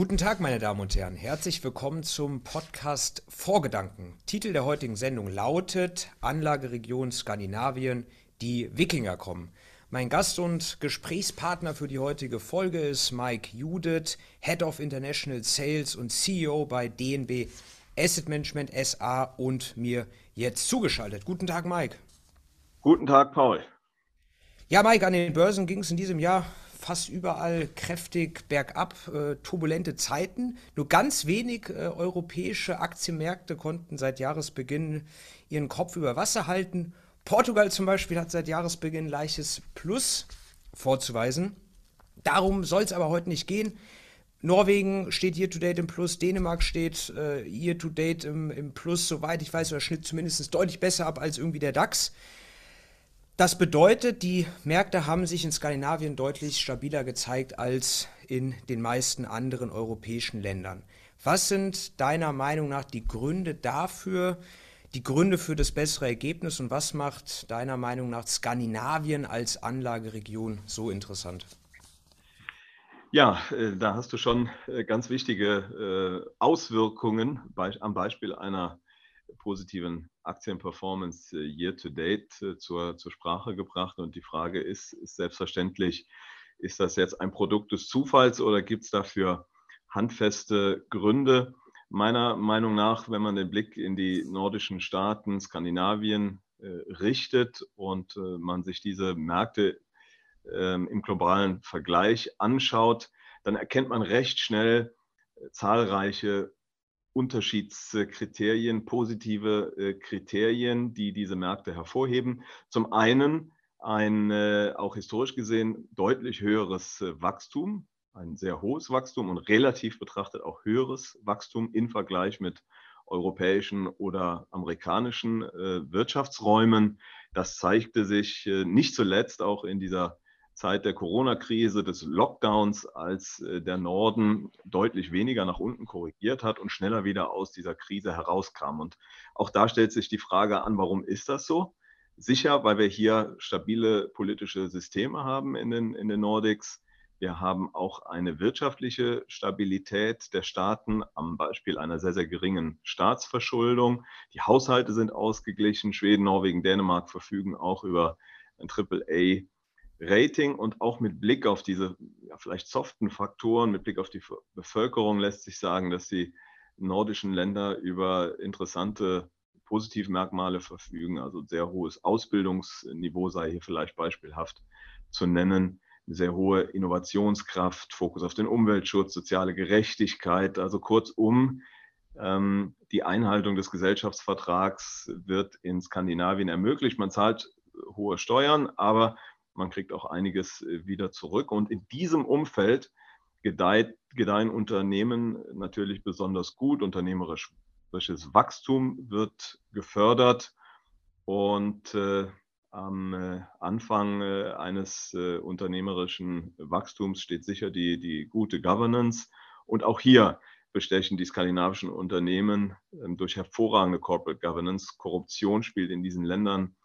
Guten Tag, meine Damen und Herren. Herzlich willkommen zum Podcast Vorgedanken. Titel der heutigen Sendung lautet Anlageregion Skandinavien, die Wikinger kommen. Mein Gast und Gesprächspartner für die heutige Folge ist Mike Judith, Head of International Sales und CEO bei DNB Asset Management SA und mir jetzt zugeschaltet. Guten Tag, Mike. Guten Tag, Paul. Ja, Mike, an den Börsen ging es in diesem Jahr fast überall kräftig bergab, äh, turbulente Zeiten. Nur ganz wenig äh, europäische Aktienmärkte konnten seit Jahresbeginn ihren Kopf über Wasser halten. Portugal zum Beispiel hat seit Jahresbeginn leichtes Plus vorzuweisen. Darum soll es aber heute nicht gehen. Norwegen steht year to date im Plus, Dänemark steht äh, year to date im, im Plus, soweit ich weiß, oder Schnitt zumindest deutlich besser ab als irgendwie der DAX. Das bedeutet, die Märkte haben sich in Skandinavien deutlich stabiler gezeigt als in den meisten anderen europäischen Ländern. Was sind deiner Meinung nach die Gründe dafür, die Gründe für das bessere Ergebnis und was macht deiner Meinung nach Skandinavien als Anlageregion so interessant? Ja, äh, da hast du schon äh, ganz wichtige äh, Auswirkungen am Beispiel einer positiven Aktienperformance year to date zur, zur Sprache gebracht. Und die Frage ist, ist selbstverständlich, ist das jetzt ein Produkt des Zufalls oder gibt es dafür handfeste Gründe? Meiner Meinung nach, wenn man den Blick in die nordischen Staaten, Skandinavien äh, richtet und äh, man sich diese Märkte äh, im globalen Vergleich anschaut, dann erkennt man recht schnell äh, zahlreiche Unterschiedskriterien, positive äh, Kriterien, die diese Märkte hervorheben. Zum einen ein äh, auch historisch gesehen deutlich höheres Wachstum, ein sehr hohes Wachstum und relativ betrachtet auch höheres Wachstum im Vergleich mit europäischen oder amerikanischen Wirtschaftsräumen. Das zeigte sich nicht zuletzt auch in dieser Zeit der Corona-Krise, des Lockdowns, als äh, der Norden deutlich weniger nach unten korrigiert hat und schneller wieder aus dieser Krise herauskam. Und auch da stellt sich die Frage an, warum ist das so? Sicher, weil wir hier stabile politische Systeme haben in den, in den Nordics. Wir haben auch eine wirtschaftliche Stabilität der Staaten am Beispiel einer sehr, sehr geringen Staatsverschuldung. Die Haushalte sind ausgeglichen. Schweden, Norwegen, Dänemark verfügen auch über ein AAA Rating und auch mit Blick auf diese ja, vielleicht soften Faktoren, mit Blick auf die Bevölkerung lässt sich sagen, dass die nordischen Länder über interessante Positivmerkmale verfügen. Also sehr hohes Ausbildungsniveau sei hier vielleicht beispielhaft zu nennen. Sehr hohe Innovationskraft, Fokus auf den Umweltschutz, soziale Gerechtigkeit. Also kurzum, ähm, die Einhaltung des Gesellschaftsvertrags wird in Skandinavien ermöglicht. Man zahlt hohe Steuern, aber man kriegt auch einiges äh, wieder zurück. Und in diesem Umfeld gedeiht, gedeihen Unternehmen natürlich besonders gut. Unternehmerisches Wachstum wird gefördert. Und äh, am äh, Anfang äh, eines äh, unternehmerischen Wachstums steht sicher die, die gute Governance. Und auch hier bestechen die skandinavischen Unternehmen ähm, durch hervorragende Corporate Governance. Korruption spielt in diesen Ländern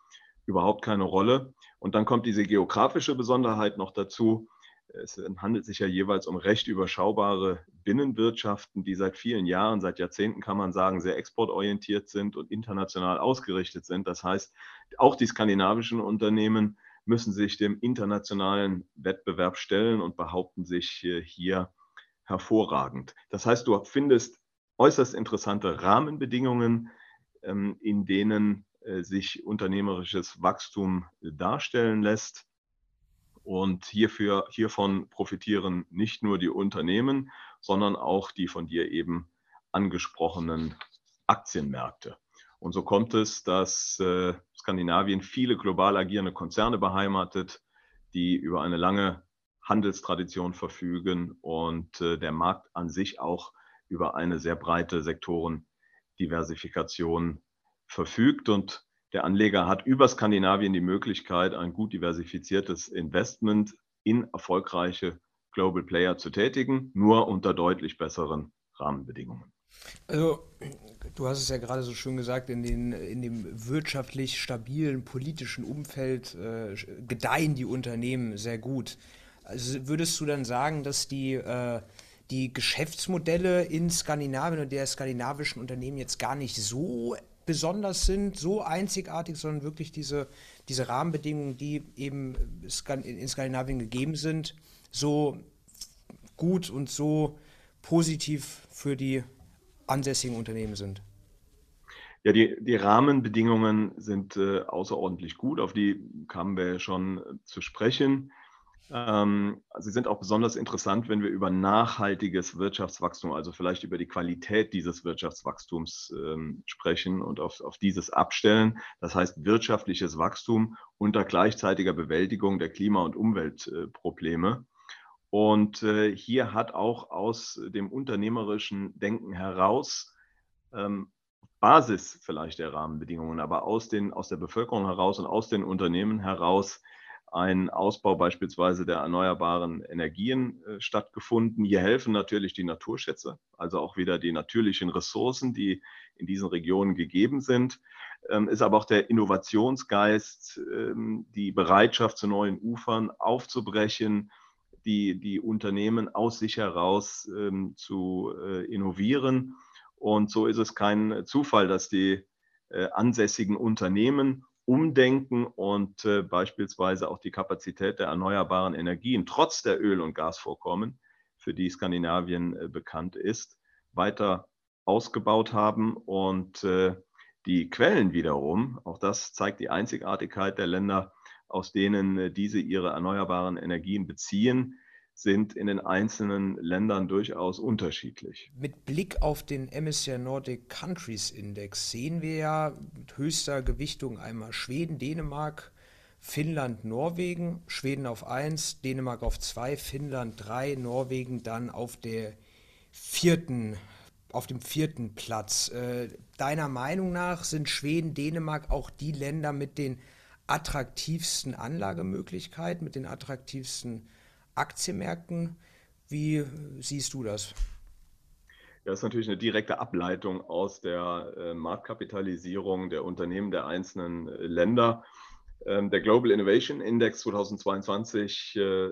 überhaupt keine Rolle. Und dann kommt diese geografische Besonderheit noch dazu. Es handelt sich ja jeweils um recht überschaubare Binnenwirtschaften, die seit vielen Jahren, seit Jahrzehnten kann man sagen, sehr exportorientiert sind und international ausgerichtet sind. Das heißt, auch die skandinavischen Unternehmen müssen sich dem internationalen Wettbewerb stellen und behaupten sich hier hervorragend. Das heißt, du findest äußerst interessante Rahmenbedingungen, ähm, in denen äh, sich unternehmerisches Wachstum darstellen lässt. Und hierfür, hiervon profitieren nicht nur die Unternehmen, sondern auch die von dir eben angesprochenen Aktienmärkte. Und so kommt es, dass äh, Skandinavien viele global agierende Konzerne beheimatet, die über eine lange Handelstradition verfügen und äh, der Markt an sich auch über eine sehr breite Sektorendiversifikation verfügt und der Anleger hat über Skandinavien die Möglichkeit, ein gut diversifiziertes Investment in erfolgreiche Global Player zu tätigen, nur unter deutlich besseren Rahmenbedingungen. Also, du hast es ja gerade so schön gesagt, in, den, in dem wirtschaftlich stabilen politischen Umfeld äh, gedeihen die Unternehmen sehr gut. Also würdest du dann sagen, dass die, äh, die Geschäftsmodelle in Skandinavien und der skandinavischen Unternehmen jetzt gar nicht so besonders sind, so einzigartig, sondern wirklich diese, diese Rahmenbedingungen, die eben in Skandinavien gegeben sind, so gut und so positiv für die ansässigen Unternehmen sind? Ja, die, die Rahmenbedingungen sind äh, außerordentlich gut, auf die kamen wir ja schon äh, zu sprechen. Ähm, sie sind auch besonders interessant, wenn wir über nachhaltiges Wirtschaftswachstum, also vielleicht über die Qualität dieses Wirtschaftswachstums ähm, sprechen und auf, auf dieses abstellen. Das heißt wirtschaftliches Wachstum unter gleichzeitiger Bewältigung der Klima- und Umweltprobleme. Und äh, hier hat auch aus dem unternehmerischen Denken heraus ähm, Basis vielleicht der Rahmenbedingungen, aber aus, den, aus der Bevölkerung heraus und aus den Unternehmen heraus ein Ausbau beispielsweise der erneuerbaren Energien äh, stattgefunden. Hier helfen natürlich die Naturschätze, also auch wieder die natürlichen Ressourcen, die in diesen Regionen gegeben sind. Ähm, ist aber auch der Innovationsgeist, ähm, die Bereitschaft zu neuen Ufern aufzubrechen, die, die Unternehmen aus sich heraus ähm, zu äh, innovieren. Und so ist es kein Zufall, dass die äh, ansässigen Unternehmen umdenken und äh, beispielsweise auch die Kapazität der erneuerbaren Energien trotz der Öl- und Gasvorkommen, für die Skandinavien äh, bekannt ist, weiter ausgebaut haben. Und äh, die Quellen wiederum, auch das zeigt die Einzigartigkeit der Länder, aus denen äh, diese ihre erneuerbaren Energien beziehen, sind in den einzelnen Ländern durchaus unterschiedlich. Mit Blick auf den MSCI Nordic Countries Index sehen wir ja mit höchster Gewichtung einmal Schweden, Dänemark, Finnland, Norwegen, Schweden auf 1, Dänemark auf 2, Finnland 3, Norwegen dann auf der vierten auf dem vierten Platz. Äh, deiner Meinung nach sind Schweden, Dänemark auch die Länder mit den attraktivsten Anlagemöglichkeiten, mit den attraktivsten Aktienmärkten. Wie siehst du das? Das ist natürlich eine direkte Ableitung aus der äh, Marktkapitalisierung der Unternehmen der einzelnen äh, Länder. Ähm, der Global Innovation Index 2022 äh,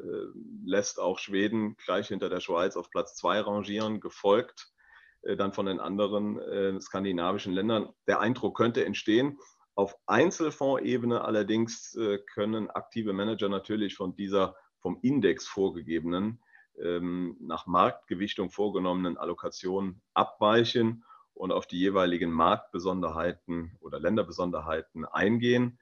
lässt auch Schweden gleich hinter der Schweiz auf Platz 2 rangieren, gefolgt dann von den anderen skandinavischen Ländern. Der Eindruck könnte entstehen, auf Einzelfondsebene allerdings können aktive Manager natürlich von dieser vom Index vorgegebenen, ähm, nach Marktgewichtung vorgenommenen Allokationen abweichen und auf die jeweiligen Marktbesonderheiten oder Länderbesonderheiten eingehen.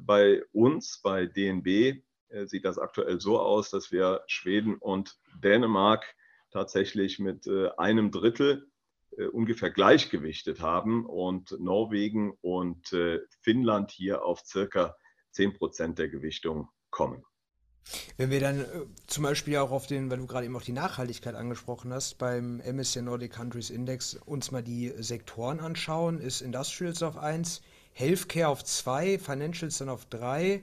Bei uns, bei DNB, äh, sieht das aktuell so aus, dass wir Schweden und Dänemark tatsächlich mit äh, einem Drittel äh, ungefähr gleichgewichtet haben und Norwegen und Finnland hier auf circa 10 Prozent der Gewichtung kommen. Wenn wir dann äh, zum Beispiel auch auf den, weil du gerade eben auch die Nachhaltigkeit angesprochen hast, beim MSCI Nordic Countries Index uns mal die Sektoren anschauen, ist Industrials auf 1, Healthcare auf 2, Financials dann auf 3,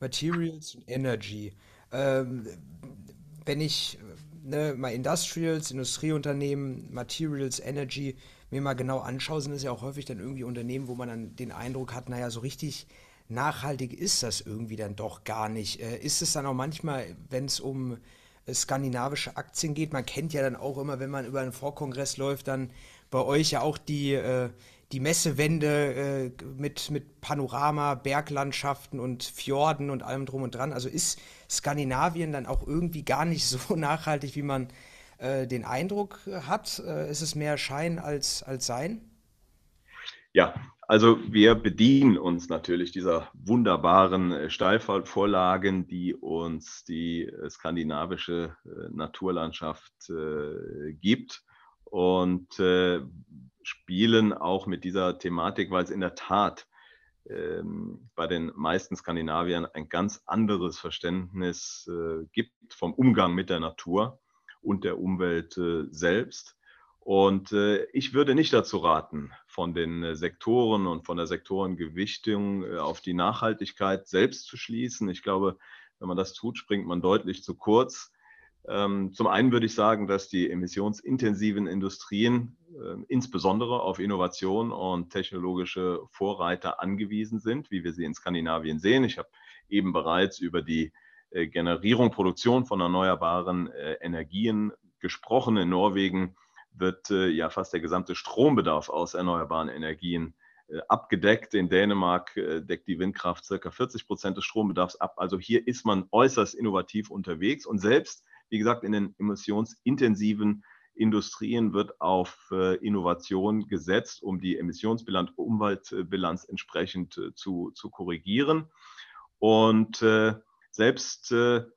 Materials und Energy. Ähm, wenn ich ne, mal Industrials, Industrieunternehmen, Materials, Energy mir mal genau anschaue, sind es ja auch häufig dann irgendwie Unternehmen, wo man dann den Eindruck hat, naja, so richtig nachhaltig ist das irgendwie dann doch gar nicht. Äh, ist es dann auch manchmal, wenn es um äh, skandinavische Aktien geht, man kennt ja dann auch immer, wenn man über einen Vorkongress läuft, dann bei euch ja auch die, äh, die Messewände mit, mit Panorama, Berglandschaften und Fjorden und allem drum und dran. Also ist Skandinavien dann auch irgendwie gar nicht so nachhaltig, wie man den Eindruck hat? ist es mehr Schein als, als Sein? Ja, also wir bedienen uns natürlich dieser wunderbaren äh, Steilvorlagen, die uns die äh, skandinavische äh, Naturlandschaft gibt und spielen auch mit dieser Thematik, weil es in der Tat ähm, bei den meisten Skandinaviern ein ganz anderes Verständnis gibt vom Umgang mit der Natur und der Umwelt selbst. Und äh, ich würde nicht dazu raten, von den äh, Sektoren und von der Sektorengewichtung äh, auf die Nachhaltigkeit selbst zu schließen. Ich glaube, wenn man das tut, springt man deutlich zu kurz. Ähm, zum einen würde ich sagen, dass die emissionsintensiven Industrien äh, insbesondere auf Innovation und technologische Vorreiter angewiesen sind, wie wir sie in Skandinavien sehen. Ich habe eben bereits über die Generierung, Produktion von erneuerbaren Energien gesprochen. In Norwegen wird äh, ja fast der gesamte Strombedarf aus erneuerbaren Energien äh, abgedeckt. In Dänemark äh, deckt die Windkraft circa 40 Prozent des Strombedarfs ab. Also hier ist man äußerst innovativ unterwegs und selbst, wie gesagt, in den emissionsintensiven Industrien wird auf Innovation gesetzt, um die Emissionsbilanz, Umweltbilanz entsprechend zu, zu korrigieren. Und selbst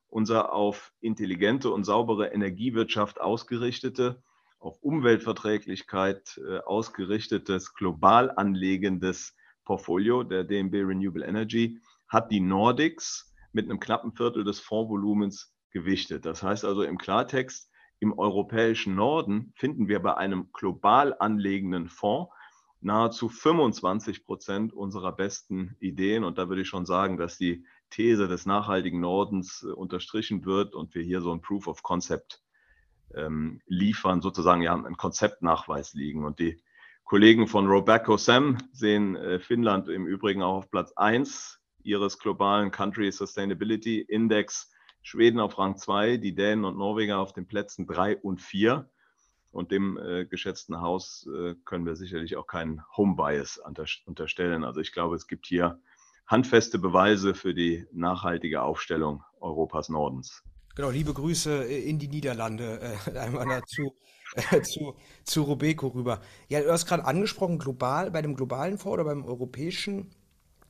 unser auf intelligente und saubere Energiewirtschaft ausgerichtete auf Umweltverträglichkeit äh, ausgerichtetes, global anlegendes Portfolio der DNB Renewable Energy hat die Nordics mit einem knappen Viertel des Fondsvolumens gewichtet. Das heißt also im Klartext, im europäischen Norden finden wir bei einem global anlegenden Fonds nahezu 25 Prozent unserer besten Ideen. Und da würde ich schon sagen, dass die These des nachhaltigen Nordens äh, unterstrichen wird und wir hier so ein Proof of Concept ähm, liefern, sozusagen ja einen Konzeptnachweis liegen. Und die Kollegen von Robeco Sam sehen äh, Finnland im Übrigen auch auf Platz 1 ihres globalen Country Sustainability Index, Schweden auf Rang 2, die Dänen und Norweger auf den Plätzen 3 und 4. Und dem äh, geschätzten Haus äh, können wir sicherlich auch keinen Home Bias unterstellen. Also ich glaube, es gibt hier handfeste Beweise für die nachhaltige Aufstellung Europas Nordens. Genau, liebe Grüße äh, in die Niederlande, äh, einmal dazu, äh, zu, zu Robeco rüber. Ja, du hast gerade angesprochen, global, bei dem globalen Fonds oder beim europäischen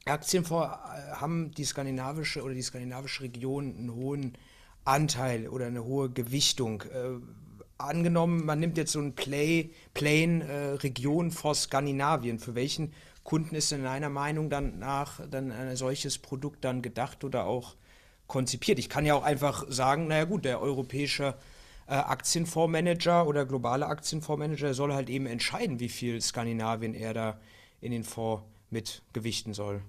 Aktienfonds äh, haben die skandinavische oder die skandinavische Region einen hohen Anteil oder eine hohe Gewichtung. Äh, angenommen, man nimmt jetzt so ein Play, Plain Region vor Skandinavien. Für welchen Kunden ist in deiner Meinung dann nach dann ein solches Produkt dann gedacht oder auch konzipiert. Ich kann ja auch einfach sagen, naja gut, der europäische äh, Aktienfondsmanager oder globale Aktienfondsmanager soll halt eben entscheiden, wie viel Skandinavien er da in den Fonds mit gewichten soll.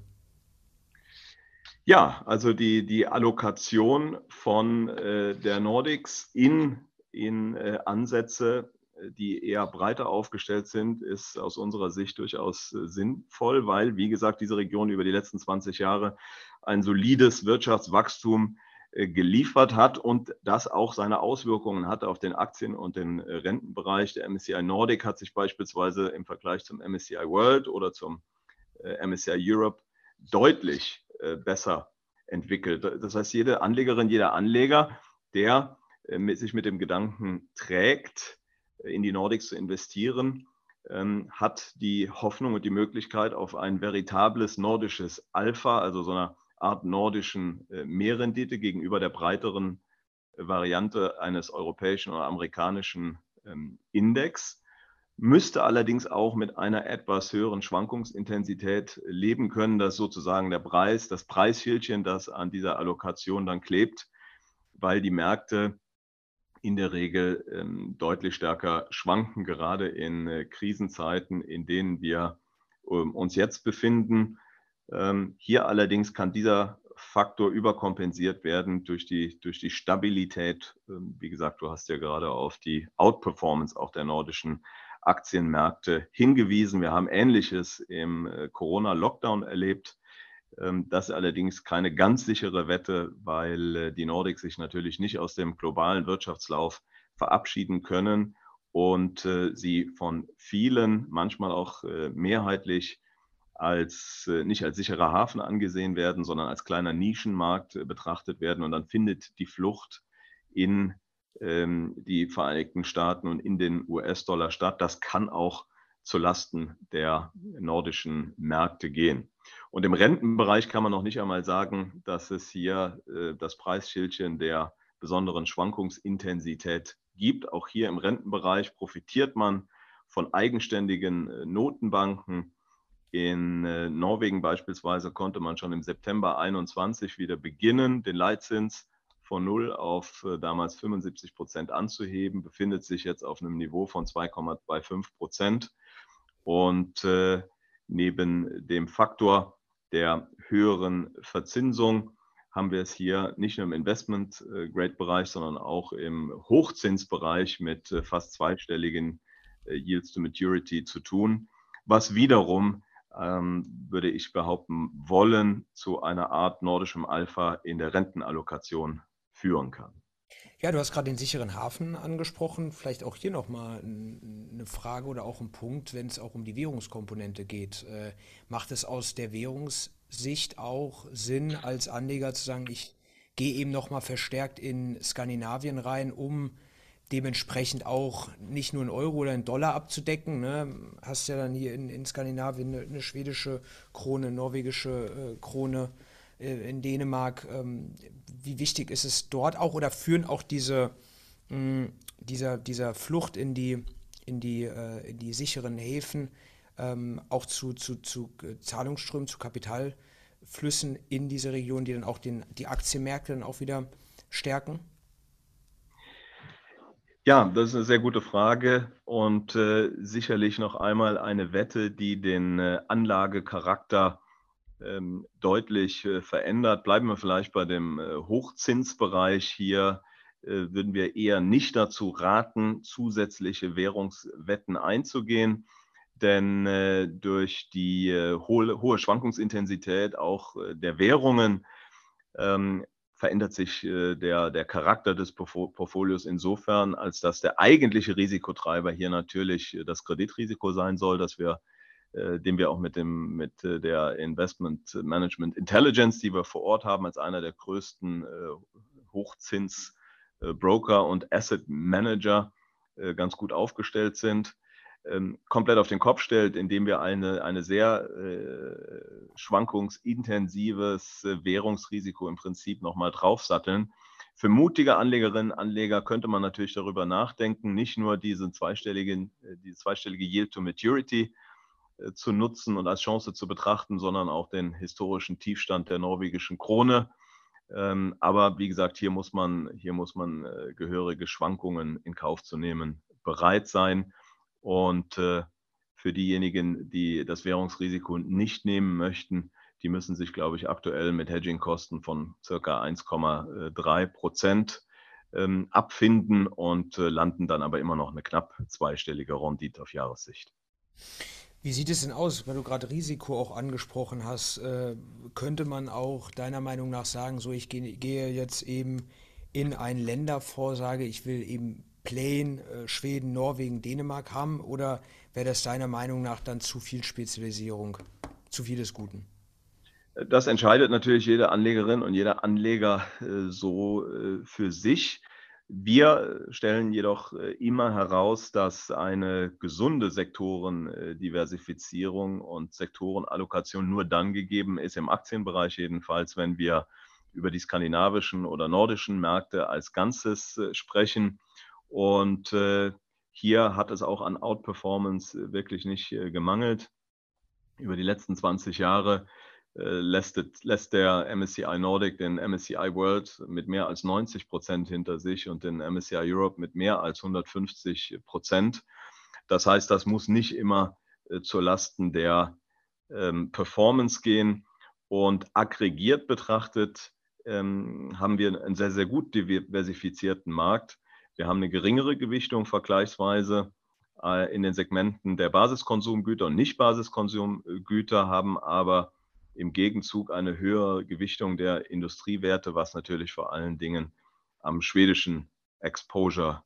Ja, also die, die Allokation von äh, der Nordics in, in äh, Ansätze, die eher breiter aufgestellt sind, ist aus unserer Sicht durchaus äh, sinnvoll, weil, wie gesagt, diese Region über die letzten 20 Jahre ein solides Wirtschaftswachstum äh, geliefert hat und das auch seine Auswirkungen hatte auf den Aktien- und den äh, Rentenbereich. Der MSCI Nordic hat sich beispielsweise im Vergleich zum MSCI World oder zum äh, MSCI Europe deutlich besser entwickelt. Das heißt, jede Anlegerin, jeder Anleger, der sich mit dem Gedanken trägt, in die Nordics zu investieren, ähm, hat die Hoffnung und die Möglichkeit auf ein veritables nordisches Alpha, also so eine Art nordischen äh, Mehrrendite gegenüber der breiteren äh, Variante eines europäischen oder amerikanischen ähm, Index, müsste allerdings auch mit einer etwas höheren Schwankungsintensität leben können, dass sozusagen der Preis, das Preisschildchen, das an dieser Allokation dann klebt, weil die Märkte in der Regel ähm, deutlich stärker schwanken, gerade in äh, Krisenzeiten, in denen wir ähm, uns jetzt befinden. Ähm, hier allerdings kann dieser Faktor überkompensiert werden durch die, durch die Stabilität. Ähm, wie gesagt, du hast ja gerade auf die Outperformance auch der nordischen Aktienmärkte hingewiesen. Wir haben Ähnliches im äh, Corona-Lockdown erlebt. Ähm, das ist allerdings keine ganz sichere Wette, weil äh, die Nordics sich natürlich nicht aus dem globalen Wirtschaftslauf verabschieden können und äh, sie von vielen, manchmal auch mehrheitlich als äh, nicht als sicherer Hafen angesehen werden, sondern als kleiner Nischenmarkt äh, betrachtet werden. Und dann findet die Flucht in ähm, die Vereinigten Staaten und in den US-Dollar statt. Das kann auch zulasten der nordischen Märkte gehen. Und im Rentenbereich kann man noch nicht einmal sagen, dass es hier äh, das Preisschildchen der besonderen Schwankungsintensität gibt. Auch hier im Rentenbereich profitiert man von eigenständigen äh, Notenbanken, in äh, Norwegen beispielsweise konnte man schon im September 21 wieder beginnen, den Leitzins von 0 auf äh, damals 75 Prozent anzuheben, befindet sich jetzt auf einem Niveau von 2,25 Prozent. Und äh, neben dem Faktor der höheren Verzinsung haben wir es hier nicht nur im Investment-Grade-Bereich, sondern auch im Hochzinsbereich mit äh, fast zweistelligen äh, Yields to Maturity zu tun, was wiederum, ähm, würde ich behaupten wollen, zu einer Art nordischem Alpha in der Rentenallokation führen kann. Ja, du hast gerade den sicheren Hafen angesprochen. Vielleicht auch hier nochmal eine Frage oder auch ein Punkt, wenn es auch um die Währungskomponente geht. Äh, macht es aus der Währungssicht auch Sinn, als Anleger zu sagen, ich gehe eben nochmal verstärkt in Skandinavien rein, um dementsprechend auch nicht nur einen Euro oder einen Dollar abzudecken. Ne? Hast ja dann hier in, in Skandinavien eine, eine schwedische Krone, norwegische äh, Krone äh, in Dänemark. Ähm, wie wichtig ist es dort auch oder führen auch diese, mh, dieser, dieser Flucht in die, in die, äh, in die sicheren Häfen ähm, auch zu, zu, zu Zahlungsströmen, zu Kapitalflüssen in diese Region, die dann auch den, die Aktienmärkte dann auch wieder stärken? Ja, das ist eine sehr gute Frage und äh, sicherlich noch einmal eine Wette, die den äh, Anlagecharakter ähm, deutlich äh, verändert. Bleiben wir vielleicht bei dem äh, Hochzinsbereich hier äh, würden wir eher nicht dazu raten, zusätzliche Währungswetten einzugehen, denn durch die hohe, Schwankungsintensität auch der Währungen ähm, verändert sich der, der Charakter des Portfolios insofern, als dass der eigentliche Risikotreiber hier natürlich das Kreditrisiko sein soll, dass wir äh, den wir auch mit, dem, mit äh, der Investment Management Intelligence, die wir vor Ort haben, als einer der größten äh, Hochzinsbroker und Asset Manager ganz gut aufgestellt sind, ähm, komplett auf den Kopf stellt, indem wir eine, eine sehr äh, schwankungsintensives Währungsrisiko im Prinzip nochmal draufsatteln. Für mutige Anlegerinnen und Anleger könnte man natürlich darüber nachdenken, nicht nur diesen zweistelligen, die zweistellige Yield to Maturity äh, zu nutzen und als Chance zu betrachten, sondern auch den historischen Tiefstand der norwegischen Krone. Ähm, aber wie gesagt, hier muss man, hier muss man äh, gehörige Schwankungen in Kauf zu nehmen, bereit sein. Und äh, für diejenigen, die das Währungsrisiko nicht nehmen möchten, die müssen sich, glaube ich, aktuell mit Hedging-Kosten von circa 1,3 Prozent ähm, abfinden und landen dann aber immer noch eine knapp zweistellige Rendite auf Jahressicht. Wie sieht es denn aus, wenn du gerade Risiko auch angesprochen hast? Äh, könnte man auch deiner Meinung nach sagen, so ich gehe, jetzt eben in ein Länderfonds, sage ich will eben Plain, äh, Schweden, Norwegen, Dänemark haben? Oder wäre das deiner Meinung nach dann zu viel Spezialisierung, zu viel des Guten? Das entscheidet natürlich jede Anlegerin und jeder Anleger äh, so äh, für sich. Wir stellen jedoch äh, immer heraus, dass eine gesunde Sektorendiversifizierung und Sektorenallokation nur dann gegeben ist, im Aktienbereich jedenfalls, wenn wir über die skandinavischen oder nordischen Märkte als Ganzes äh, sprechen. Und äh, hier hat es auch an Outperformance wirklich nicht gemangelt. Über die letzten 20 Jahre äh, lässt, lässt, der MSCI Nordic den MSCI World mit mehr als 90 Prozent hinter sich und den MSCI Europe mit mehr als 150 Prozent. Das heißt, das muss nicht immer äh, zur Lasten der ähm, Performance gehen. Und aggregiert betrachtet ähm, haben wir einen sehr, sehr gut diversifizierten Markt. Wir haben eine geringere Gewichtung vergleichsweise äh, in den Segmenten der Basiskonsumgüter und Nicht-Basiskonsumgüter, haben aber im Gegenzug eine höhere Gewichtung der Industriewerte, was natürlich vor allen Dingen am schwedischen Exposure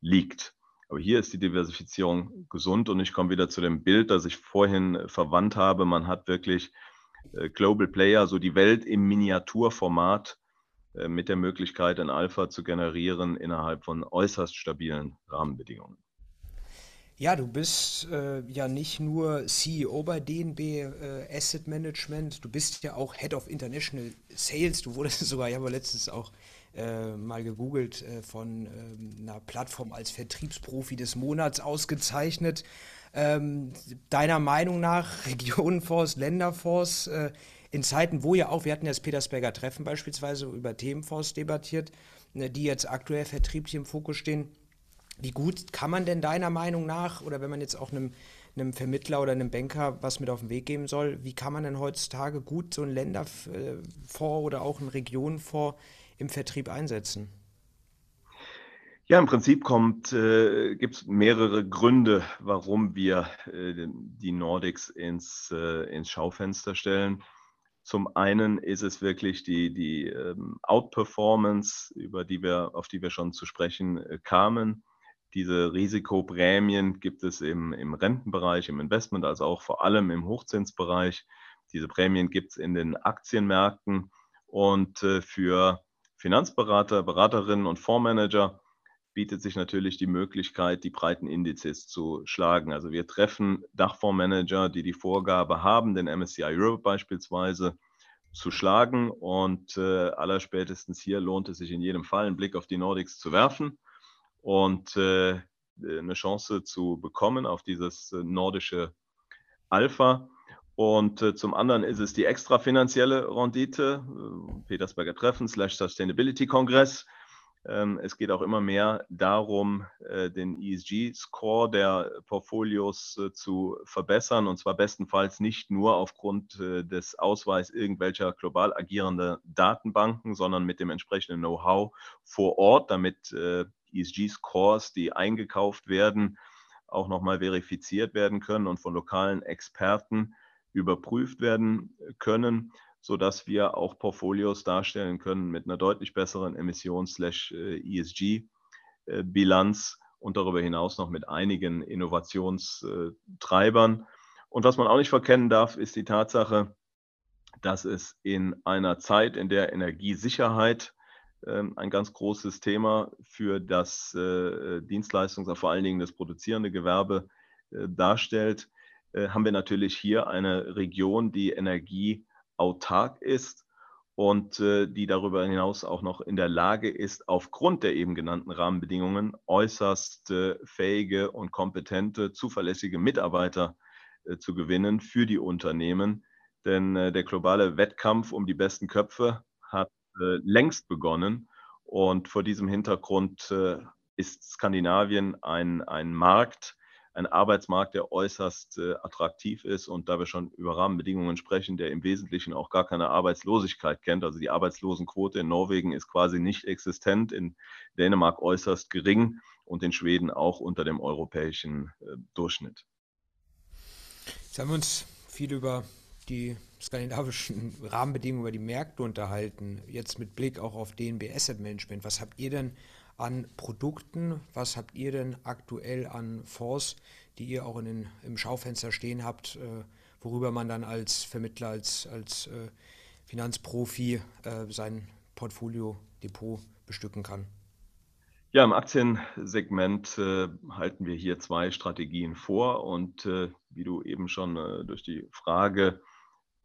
liegt. Aber hier ist die Diversifizierung gesund und ich komme wieder zu dem Bild, das ich vorhin verwandt habe. Man hat wirklich äh, Global Player, so die Welt im Miniaturformat äh, mit der Möglichkeit, ein Alpha zu generieren innerhalb von äußerst stabilen Rahmenbedingungen. Ja, du bist äh, ja nicht nur CEO bei DNB äh, Asset Management, du bist ja auch Head of International Sales. Du wurdest sogar, ich habe letztens auch äh, mal gegoogelt, äh, von ähm, einer Plattform als Vertriebsprofi des Monats ausgezeichnet. Ähm, deiner Meinung nach Regionenfonds, Länderfonds, äh, in Zeiten, wo ja auch, wir hatten ja das Petersberger Treffen beispielsweise über Themenfonds debattiert, ne, die jetzt aktuell vertrieblich im Fokus stehen wie gut kann man denn deiner Meinung nach, oder wenn man jetzt auch einem, einem Vermittler oder einem Banker was mit auf den Weg geben soll. Wie kann man denn heutzutage gut so einen Länderfonds oder auch einen Regionenfonds im Vertrieb einsetzen? Ja, im Prinzip äh, gibt es mehrere Gründe, warum wir äh, die Nordics ins, äh, ins Schaufenster stellen. Zum einen ist es wirklich die, die ähm, Outperformance, über die wir, auf die wir schon zu sprechen äh, kamen. Diese Risikoprämien gibt es im, im Rentenbereich, im Investment, also auch vor allem im Hochzinsbereich. Diese Prämien gibt es in den Aktienmärkten und äh, für Finanzberater, Beraterinnen und Fondsmanager bietet sich natürlich die Möglichkeit, die breiten Indizes zu schlagen. Also wir treffen Dachfondsmanager, die die Vorgabe haben, den MSCI Europe beispielsweise zu schlagen. Und äh, allerspätestens hier lohnt es sich in jedem Fall, einen Blick auf die Nordics zu werfen und äh, eine Chance zu bekommen auf dieses äh, nordische Alpha. Und äh, zum anderen ist es die extra finanzielle Rendite, äh, Petersberger Treffen slash Sustainability Kongress es geht auch immer mehr darum, äh, den ESG-Score der Portfolios äh, zu verbessern und zwar bestenfalls nicht nur aufgrund äh, des Ausweis irgendwelcher global agierender Datenbanken, sondern mit dem entsprechenden Know-how vor Ort, damit ESG-Scores, die eingekauft werden, auch nochmal verifiziert werden können und von lokalen Experten überprüft werden können sodass wir auch Portfolios darstellen können mit einer deutlich besseren Emissions-ESG-Bilanz und darüber hinaus noch mit einigen Innovationstreibern. Und was man auch nicht verkennen darf, ist die Tatsache, dass es in einer Zeit, in der Energiesicherheit ähm, ein ganz großes Thema für das äh, Dienstleistungs-, vor allen Dingen das produzierende Gewerbe äh, darstellt, äh, haben wir natürlich hier eine Region, die Energie autark ist und äh, die darüber hinaus auch noch in der Lage ist, aufgrund der eben genannten Rahmenbedingungen äußerst äh, fähige und kompetente, zuverlässige Mitarbeiter äh, zu gewinnen für die Unternehmen. Denn äh, der globale Wettkampf um die besten Köpfe hat äh, längst begonnen und vor diesem Hintergrund äh, ist Skandinavien ein, ein Markt, ein Arbeitsmarkt, der äußerst äh, attraktiv ist und da wir schon über Rahmenbedingungen sprechen, der im Wesentlichen auch gar keine Arbeitslosigkeit kennt. Also die Arbeitslosenquote in Norwegen ist quasi nicht existent, in Dänemark äußerst gering und in Schweden auch unter dem europäischen äh, Durchschnitt. Jetzt haben wir uns viel über die skandinavischen Rahmenbedingungen, über die Märkte unterhalten. Jetzt mit Blick auch auf DNB Asset Management. Was habt ihr denn an Produkten? Was habt ihr denn aktuell an Fonds, die ihr auch in den, im Schaufenster stehen habt, äh, worüber man dann als Vermittler, als, als äh, Finanzprofi äh, sein Portfolio, Depot bestücken kann? Ja, im Aktiensegment äh, halten wir hier zwei Strategien vor und äh, wie du eben schon äh, durch die Frage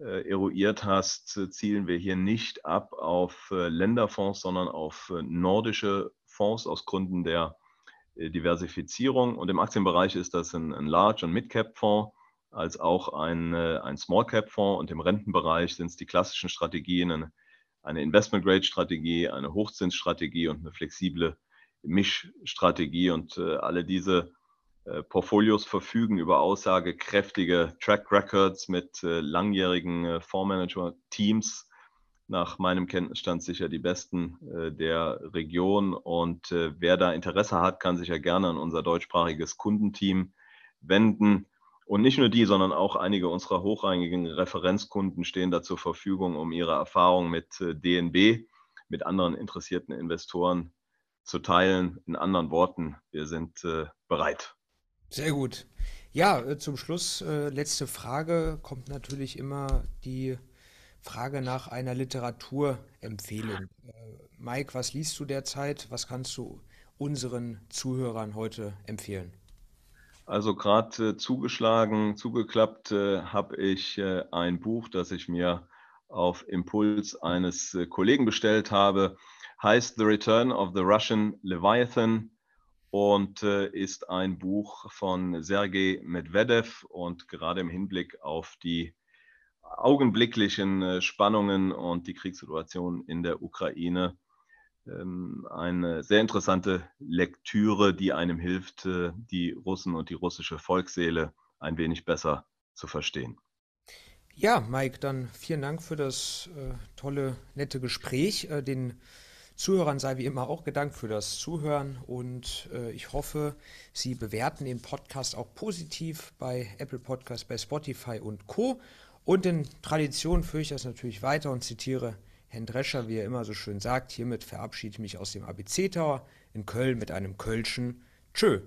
eruiert hast, zielen wir hier nicht ab auf Länderfonds, sondern auf nordische Fonds aus Gründen der äh, Diversifizierung. Und im Aktienbereich ist das ein, ein Large- und Mid-Cap-Fonds als auch ein, äh, ein Small-Cap-Fonds. Und im Rentenbereich sind es die klassischen Strategien, eine, eine Investment-Grade-Strategie, eine Hochzinsstrategie und eine flexible Mischstrategie. Und äh, alle diese äh, Portfolios verfügen über aussagekräftige Track Records mit äh, langjährigen äh, Fondsmanager-Teams nach meinem Kenntnisstand sicher die besten äh, der Region. Und äh, wer da Interesse hat, kann sich ja gerne an unser deutschsprachiges Kundenteam wenden. Und nicht nur die, sondern auch einige unserer hochrangigen Referenzkunden stehen da zur Verfügung, um ihre Erfahrungen mit äh, DNB, mit anderen interessierten Investoren zu teilen. In anderen Worten, wir sind äh, bereit. Sehr gut. Ja, äh, zum Schluss, äh, letzte Frage, kommt natürlich immer die Frage nach einer Literaturempfehlung. Äh, Mike, was liest du derzeit? Was kannst du unseren Zuhörern heute empfehlen? Also gerade äh, zugeschlagen, zugeklappt äh, habe ich äh, ein Buch, das ich mir auf Impuls eines Kollegen bestellt habe, heißt The Return of the Russian Leviathan und äh, ist ein Buch von Sergei Medvedev und gerade im Hinblick auf die augenblicklichen äh, Spannungen und die Kriegssituation in der Ukraine ähm, eine sehr interessante Lektüre, die einem hilft, äh, die Russen und die russische Volksseele ein wenig besser zu verstehen. Ja, Mike, dann vielen Dank für das äh, tolle, nette Gespräch. Äh, den Zuhörern sei wie immer auch gedankt für das Zuhören und äh, ich hoffe, Sie bewerten den Podcast auch positiv bei Apple Podcasts, bei Spotify und Co. Und in Tradition führe ich das natürlich weiter und zitiere Herrn Drescher, wie er immer so schön sagt. Hiermit verabschiede ich mich aus dem ABC Tower in Köln mit einem Kölschen Tschö.